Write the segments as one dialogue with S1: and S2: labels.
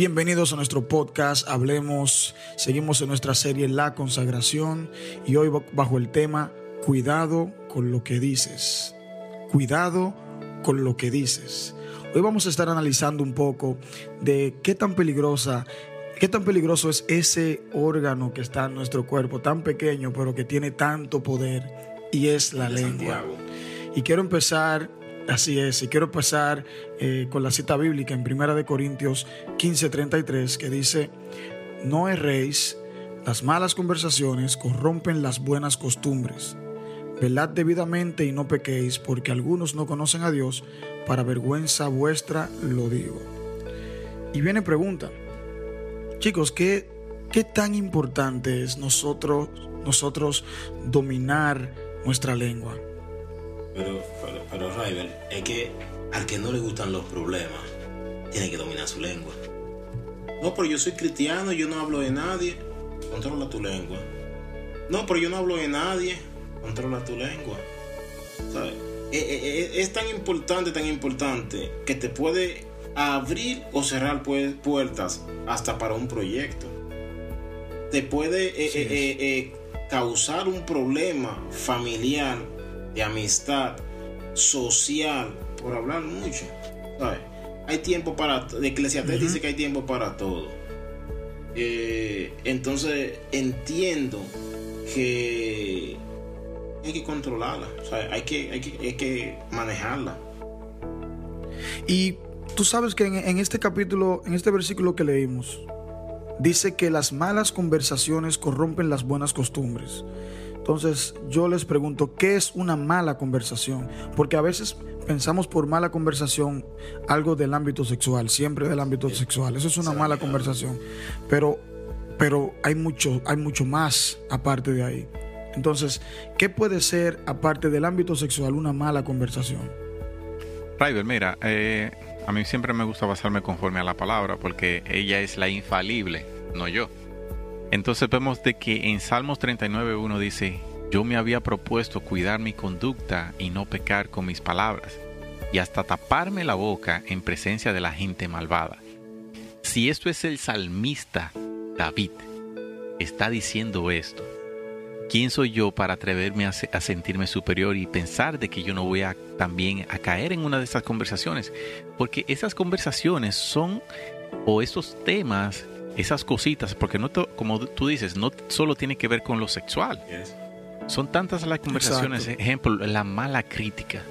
S1: Bienvenidos a nuestro podcast. Hablemos, seguimos en nuestra serie La consagración y hoy bajo el tema Cuidado con lo que dices. Cuidado con lo que dices. Hoy vamos a estar analizando un poco de qué tan peligrosa, qué tan peligroso es ese órgano que está en nuestro cuerpo, tan pequeño pero que tiene tanto poder y es la lengua. Y quiero empezar Así es, y quiero empezar eh, con la cita bíblica en 1 de Corintios 15:33 que dice, no erréis, las malas conversaciones corrompen las buenas costumbres. Velad debidamente y no pequéis, porque algunos no conocen a Dios, para vergüenza vuestra lo digo. Y viene pregunta, chicos, ¿qué, qué tan importante es nosotros, nosotros dominar nuestra lengua?
S2: Pero, pero, pero es que al que no le gustan los problemas, tiene que dominar su lengua. No, pero yo soy cristiano, yo no hablo de nadie. Controla tu lengua. No, pero yo no hablo de nadie. Controla tu lengua. ¿Sabes? Eh, eh, eh, es, tan importante, tan importante, que te puede abrir o cerrar puertas hasta para un proyecto. Te puede causar un problema familiar de amistad, social, por hablar mucho. Hay tiempo para... Eclesiastes dice que hay tiempo para todo. Eh, entonces entiendo que hay que controlarla, hay, que, hay, que, manejarla.
S1: Y tú sabes que en, este capítulo, en este versículo que leímos, dice que las malas conversaciones corrompen las buenas costumbres. Entonces yo les pregunto, ¿qué es una mala conversación? Porque a veces pensamos por mala conversación algo del ámbito sexual, siempre del ámbito sexual. Eso es una mala conversación. Pero, pero hay, mucho, hay mucho más aparte de ahí. Entonces, ¿qué puede ser, aparte del ámbito sexual, una mala conversación?
S3: Ryder, mira, eh, a mí siempre me gusta basarme conforme a la palabra porque ella es la infalible, no yo. Entonces vemos de que en Salmos 39.1 dice, yo me había propuesto cuidar mi conducta y no pecar con mis palabras, y hasta taparme la boca en presencia de la gente malvada. Si esto es el salmista David, está diciendo esto, ¿quién soy yo para atreverme a, sentirme superior y pensar de que yo no voy a también a caer en una de esas conversaciones? Porque esas conversaciones son, o esos temas esas cositas, porque no como tú dices, no solo tiene que ver con lo sexual. Son tantas las conversaciones, ejemplo, la mala crítica.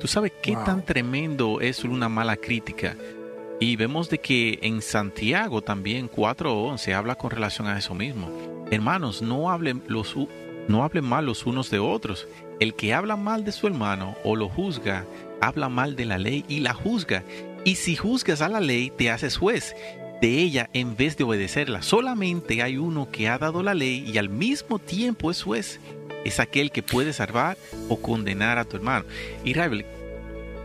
S3: ¿Tú sabes qué tan tremendo es una mala crítica? Y vemos de que en Santiago también 4.11 habla con relación a eso mismo. Hermanos, no hablen, los, no hablen mal los unos de otros. El que habla mal de su hermano o lo juzga, habla mal de la ley y la juzga. Y si juzgas a la ley, te haces juez de ella en vez de obedecerla. Solamente hay uno que ha dado la ley y al mismo tiempo es juez. Es aquel que puede salvar o condenar a tu hermano. Y Ravel,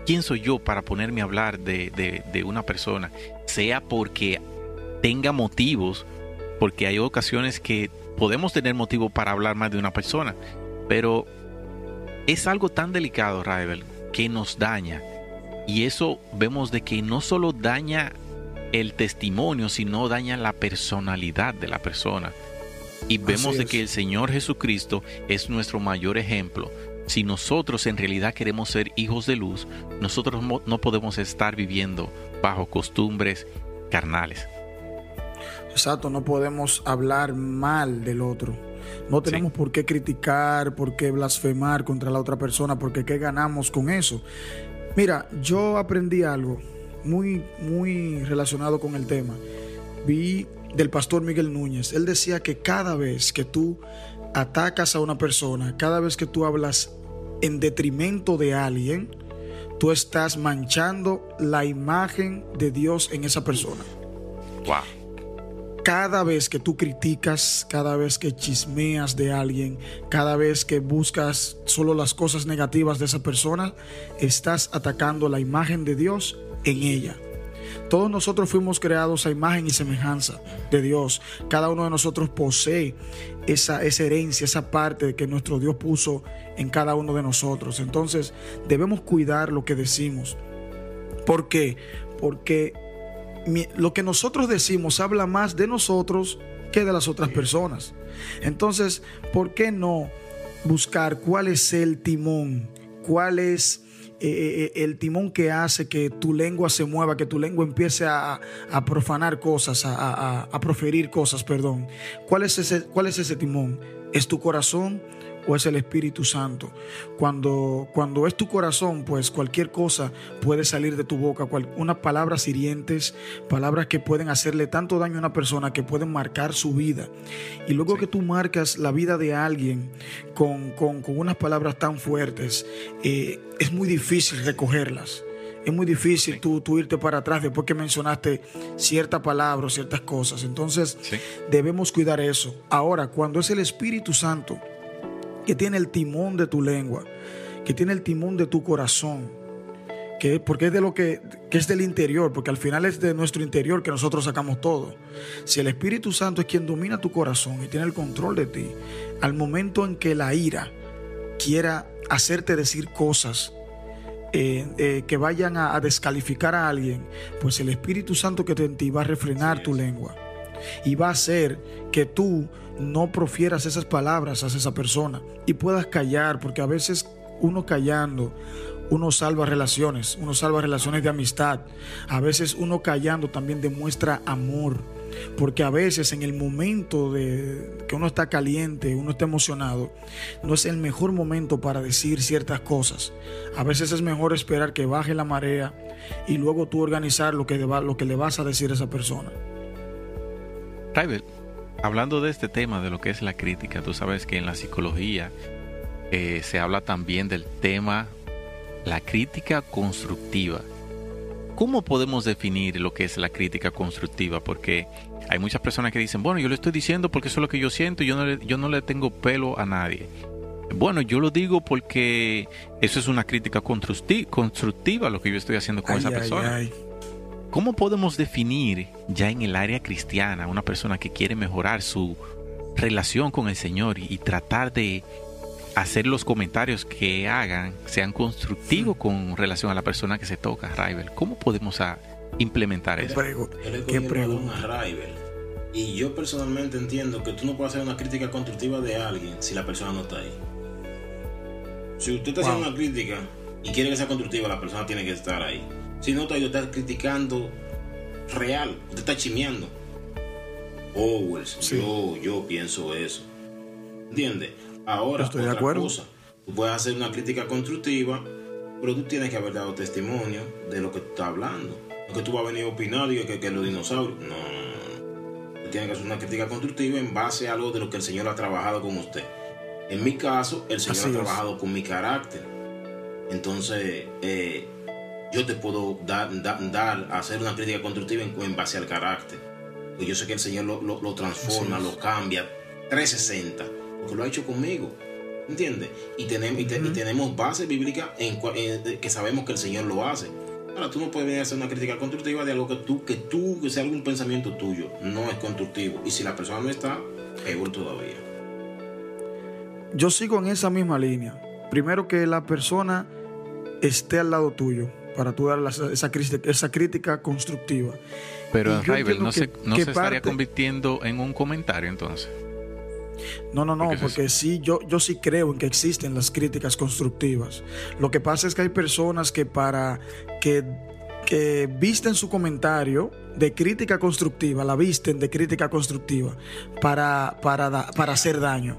S3: ¿quién soy yo para ponerme a hablar de, de una persona? Sea porque tenga motivos, porque hay ocasiones que podemos tener motivo para hablar más de una persona, pero es algo tan delicado, Ravel, que nos daña. Y eso vemos de que no solo daña el testimonio, sino daña la personalidad de la persona. Y vemos de que el Señor Jesucristo es nuestro mayor ejemplo. Si nosotros en realidad queremos ser hijos de luz, nosotros no podemos estar viviendo bajo costumbres carnales.
S1: Exacto, no podemos hablar mal del otro. No tenemos por qué criticar, por qué blasfemar contra la otra persona, porque qué ganamos con eso. Mira, yo aprendí algo muy, muy relacionado con el tema. Vi del pastor Miguel Núñez. Él decía que cada vez que tú atacas a una persona, cada vez que tú hablas en detrimento de alguien, tú estás manchando la imagen de Dios en esa persona. Cada vez que tú criticas, cada vez que chismeas de alguien, cada vez que buscas solo las cosas negativas de esa persona, estás atacando la imagen de Dios en ella. Todos nosotros fuimos creados a imagen y semejanza de Dios. Cada uno de nosotros posee esa, esa herencia, esa parte que nuestro Dios puso en cada uno de nosotros. Entonces debemos cuidar lo que decimos. ¿Por qué? Porque lo que nosotros decimos habla más de nosotros que de las otras personas. Entonces, ¿por qué no buscar cuál es el timón? ¿Cuál es eh, eh, eh, el timón que hace que tu lengua se mueva, que tu lengua empiece a, profanar cosas, a, a, proferir cosas, perdón? ¿Cuál es, ese, ¿Cuál es ese timón? ¿Es tu corazón? O es el Espíritu Santo. Cuando, cuando es tu corazón, pues cualquier cosa puede salir de tu boca, unas palabras hirientes, palabras que pueden hacerle tanto daño a una persona que pueden marcar su vida. Y luego que tú marcas la vida de alguien con, con, unas palabras tan fuertes, eh, es muy difícil recogerlas. Es muy difícil tú, irte para atrás después que mencionaste cierta palabra o ciertas cosas. Entonces debemos cuidar eso. Ahora, cuando es el Espíritu Santo que tiene el timón de tu lengua, que tiene el timón de tu corazón, que, porque es de lo que, que, es del interior, porque al final es de nuestro interior que nosotros sacamos todo. Si el Espíritu Santo es quien domina tu corazón y tiene el control de ti, al momento en que la ira quiera hacerte decir cosas eh, eh, que vayan a, descalificar a alguien, pues el Espíritu Santo que te en ti va a refrenar tu lengua y va a hacer que tú no profieras esas palabras a esa persona y puedas callar, porque a veces uno callando, uno salva relaciones, uno salva relaciones de amistad. A veces uno callando también demuestra amor, porque a veces en el momento de que uno está caliente, uno está emocionado, no es el mejor momento para decir ciertas cosas. A veces es mejor esperar que baje la marea y luego tú organizar lo que, lo que le vas a decir a esa persona
S3: hablando de este tema, de lo que es la crítica, tú sabes que en la psicología eh, se habla también del tema la crítica constructiva. ¿Cómo podemos definir lo que es la crítica constructiva? Porque hay muchas personas que dicen, bueno, yo le estoy diciendo porque eso es lo que yo siento, yo no le, yo no le tengo pelo a nadie. Bueno, yo lo digo porque eso es una crítica constructiva, lo que yo estoy haciendo con esa persona. ¿Cómo podemos definir ya en el área cristiana una persona que quiere mejorar su relación con el Señor y, tratar de hacer los comentarios que hagan sean constructivos con relación a la persona que se toca, Rival? ¿Cómo podemos implementar eso?
S2: ¿Qué pregunta? Y yo personalmente entiendo que tú no puedes hacer una crítica constructiva de alguien si la persona no está ahí. Si usted está haciendo una crítica y quiere que sea constructiva, la persona tiene que estar ahí. Si no, te está criticando real, te está chimeando. Oh, yo, yo pienso eso. ¿Entiendes? Ahora,
S1: Estoy de acuerdo. cosa.
S2: Tú puedes hacer una crítica constructiva, pero tú tienes que haber dado testimonio de lo que tú estás hablando. No que tú vas a venir a opinar y que, que los dinosaurios. No, no, no. Tú tienes que hacer una crítica constructiva en base a algo de lo que el Señor ha trabajado con usted. En mi caso, el Señor ha trabajado con mi carácter. Entonces, eh, yo te puedo dar, dar, hacer una crítica constructiva en, base al carácter. Porque yo sé que el Señor lo, transforma, lo cambia 360, porque lo ha hecho conmigo. ¿Entiendes? Y tenemos, y, tenemos base bíblica en, que sabemos que el Señor lo hace. Ahora, tú no puedes venir a hacer una crítica constructiva de algo que tú, que tú, que sea algún pensamiento tuyo, no es constructivo. Y si la persona no está, peor todavía.
S1: Yo sigo en esa misma línea. Primero que la persona esté al lado tuyo para tú dar esa, esa, crítica constructiva.
S3: Pero Rival no, se, no se estaría convirtiendo en un comentario entonces.
S1: No, no, no, porque, sí, yo, yo sí creo en que existen las críticas constructivas. Lo que pasa es que hay personas que para que, que visten su comentario de crítica constructiva, la visten de crítica constructiva para, para, para hacer daño.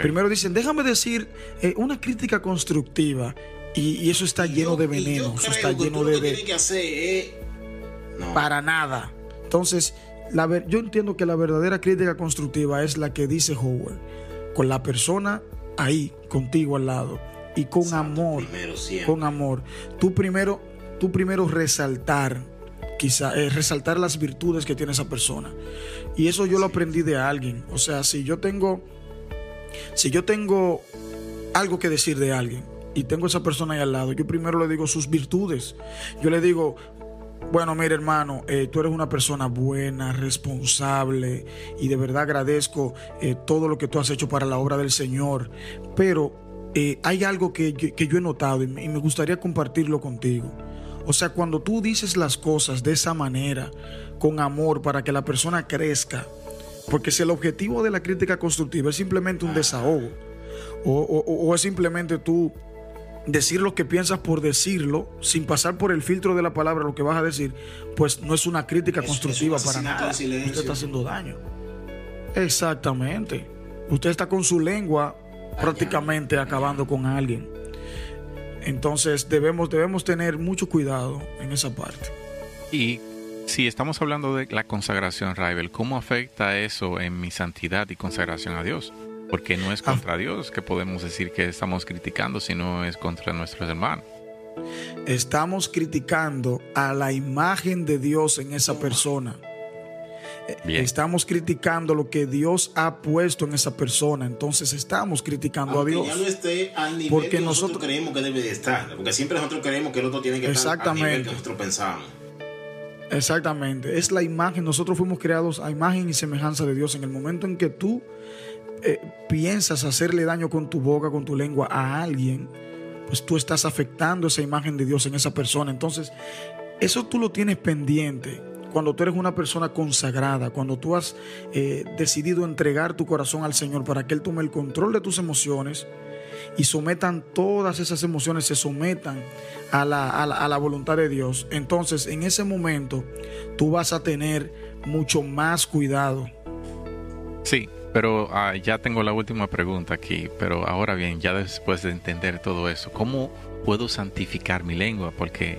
S1: Primero dicen, déjame decir eh, una crítica constructiva y, eso está lleno de veneno, eso está lleno de...
S2: Que
S1: Para nada. Entonces, la yo entiendo que la verdadera crítica constructiva es la que dice Howard, con la persona ahí, contigo al lado, y con amor, con amor. Tú primero, tú primero resaltar, quizá, eh, resaltar las virtudes que tiene esa persona. Y eso yo lo aprendí de alguien. O sea, si yo tengo, si yo tengo algo que decir de alguien, y tengo a esa persona ahí al lado, yo primero le digo sus virtudes. Yo le digo, bueno, mire hermano, eh, tú eres una persona buena, responsable y de verdad agradezco eh, todo lo que tú has hecho para la obra del Señor. Pero eh, hay algo que, que, yo he notado y me, gustaría compartirlo contigo. O sea, cuando tú dices las cosas de esa manera, con amor, para que la persona crezca, porque si el objetivo de la crítica constructiva es simplemente un desahogo, o, es simplemente tú decir lo que piensas por decirlo, sin pasar por el filtro de la palabra lo que vas a decir, pues no es una crítica constructiva para nada. Usted está haciendo daño. Exactamente. Usted está con su lengua prácticamente acabando con alguien. Entonces debemos, debemos tener mucho cuidado en esa parte.
S3: Y si estamos hablando de la consagración, Raibel, ¿cómo afecta eso en mi santidad y consagración a Dios? Porque no es ah. contra Dios que podemos decir que estamos criticando, sino es contra nuestros hermanos.
S1: Estamos criticando a la imagen de Dios en esa persona. Estamos criticando lo que Dios ha puesto en esa persona. Entonces estamos criticando a Dios.
S2: ya no esté al nivel porque que nosotros, creemos que debe de estar. Porque siempre nosotros creemos que el otro tiene que estar al nivel que nosotros pensamos.
S1: Exactamente. Es la imagen. Nosotros fuimos creados a imagen y semejanza de Dios. En el momento en que tú eh, piensas hacerle daño con tu boca, con tu lengua a alguien, pues tú estás afectando esa imagen de Dios en esa persona. Entonces, eso tú lo tienes pendiente cuando tú eres una persona consagrada, cuando tú has eh, decidido entregar tu corazón al Señor para que Él tome el control de tus emociones y sometan todas esas emociones, se sometan a la, a la voluntad de Dios, entonces en ese momento tú vas a tener mucho más cuidado.
S3: Sí, pero ah, ya tengo la última pregunta aquí, pero ahora bien, ya después de entender todo eso, ¿cómo puedo santificar mi lengua? Porque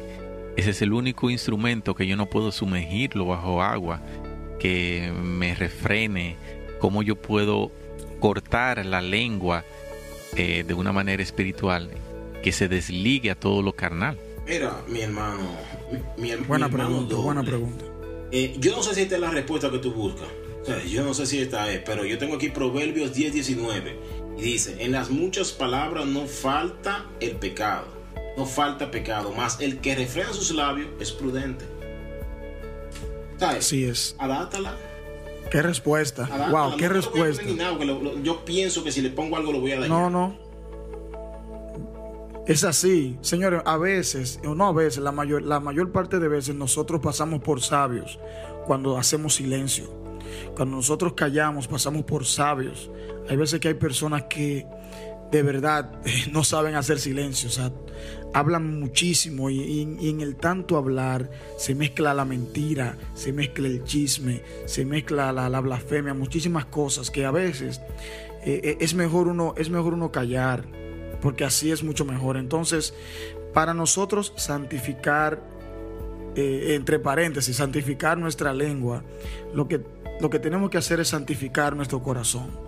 S3: ese es el único instrumento que yo no puedo sumergirlo bajo agua, que me refrene, cómo yo puedo cortar la lengua eh, de una manera espiritual que se desligue a todo lo carnal.
S2: Mira, mi hermano, mi,
S1: buena pregunta, buena pregunta.
S2: Eh, yo no sé si esta es la respuesta que tú buscas. Yo no sé si esta es, pero yo tengo aquí Proverbios 10, 19 y dice, en las muchas palabras no falta el pecado no falta pecado, más el que refrena sus labios es prudente.
S1: ¿Sabes? Así es.
S2: Adátala.
S1: Qué respuesta. Wow, qué respuesta.
S2: yo pienso que si le pongo algo lo voy a dañar.
S1: No, no. Es así, señores, a veces, o no a veces, la mayor, la mayor parte de veces nosotros pasamos por sabios cuando hacemos silencio. Cuando nosotros callamos, pasamos por sabios. Hay veces que hay personas que de verdad no saben hacer silencio. O sea, hablan muchísimo y, en el tanto hablar se mezcla la mentira, se mezcla el chisme, se mezcla la, blasfemia, muchísimas cosas que a veces eh, eh, es, mejor uno, es mejor uno callar, porque así es mucho mejor. Entonces, para nosotros santificar, eh, entre paréntesis, santificar nuestra lengua, lo que, lo que tenemos que hacer es santificar nuestro corazón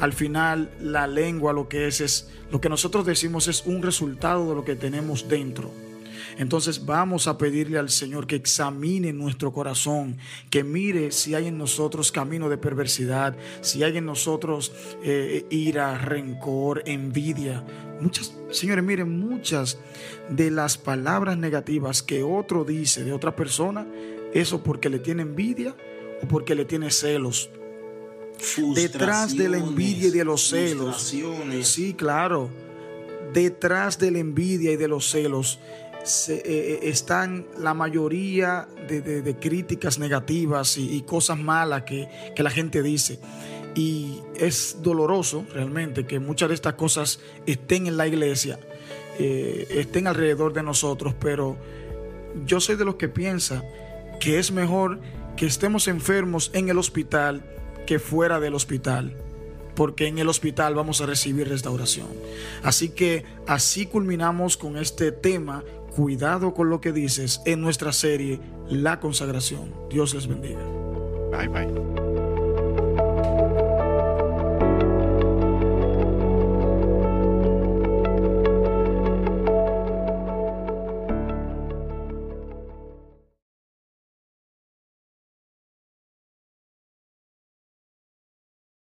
S1: al final la lengua lo que es es, lo que nosotros decimos es un resultado de lo que tenemos dentro. Entonces vamos a pedirle al Señor que examine nuestro corazón, que mire si hay en nosotros camino de perversidad, si hay en nosotros eh, ira, rencor, envidia. Muchas, señores, miren, muchas de las palabras negativas que otro dice de otra persona, eso porque le tiene envidia porque le tiene celos detrás de la envidia y de los celos. Sí, claro. Detrás de la envidia y de los celos eh, eh, están la mayoría de, críticas negativas y, cosas malas que, la gente dice. Y es doloroso realmente que muchas de estas cosas estén en la iglesia, eh, estén alrededor de nosotros, pero yo soy de los que piensa que es mejor que estemos enfermos en el hospital que fuera del hospital, porque en el hospital vamos a recibir restauración. Así que así culminamos con este tema, cuidado con lo que dices, en nuestra serie La consagración. Dios les bendiga.
S3: Bye bye.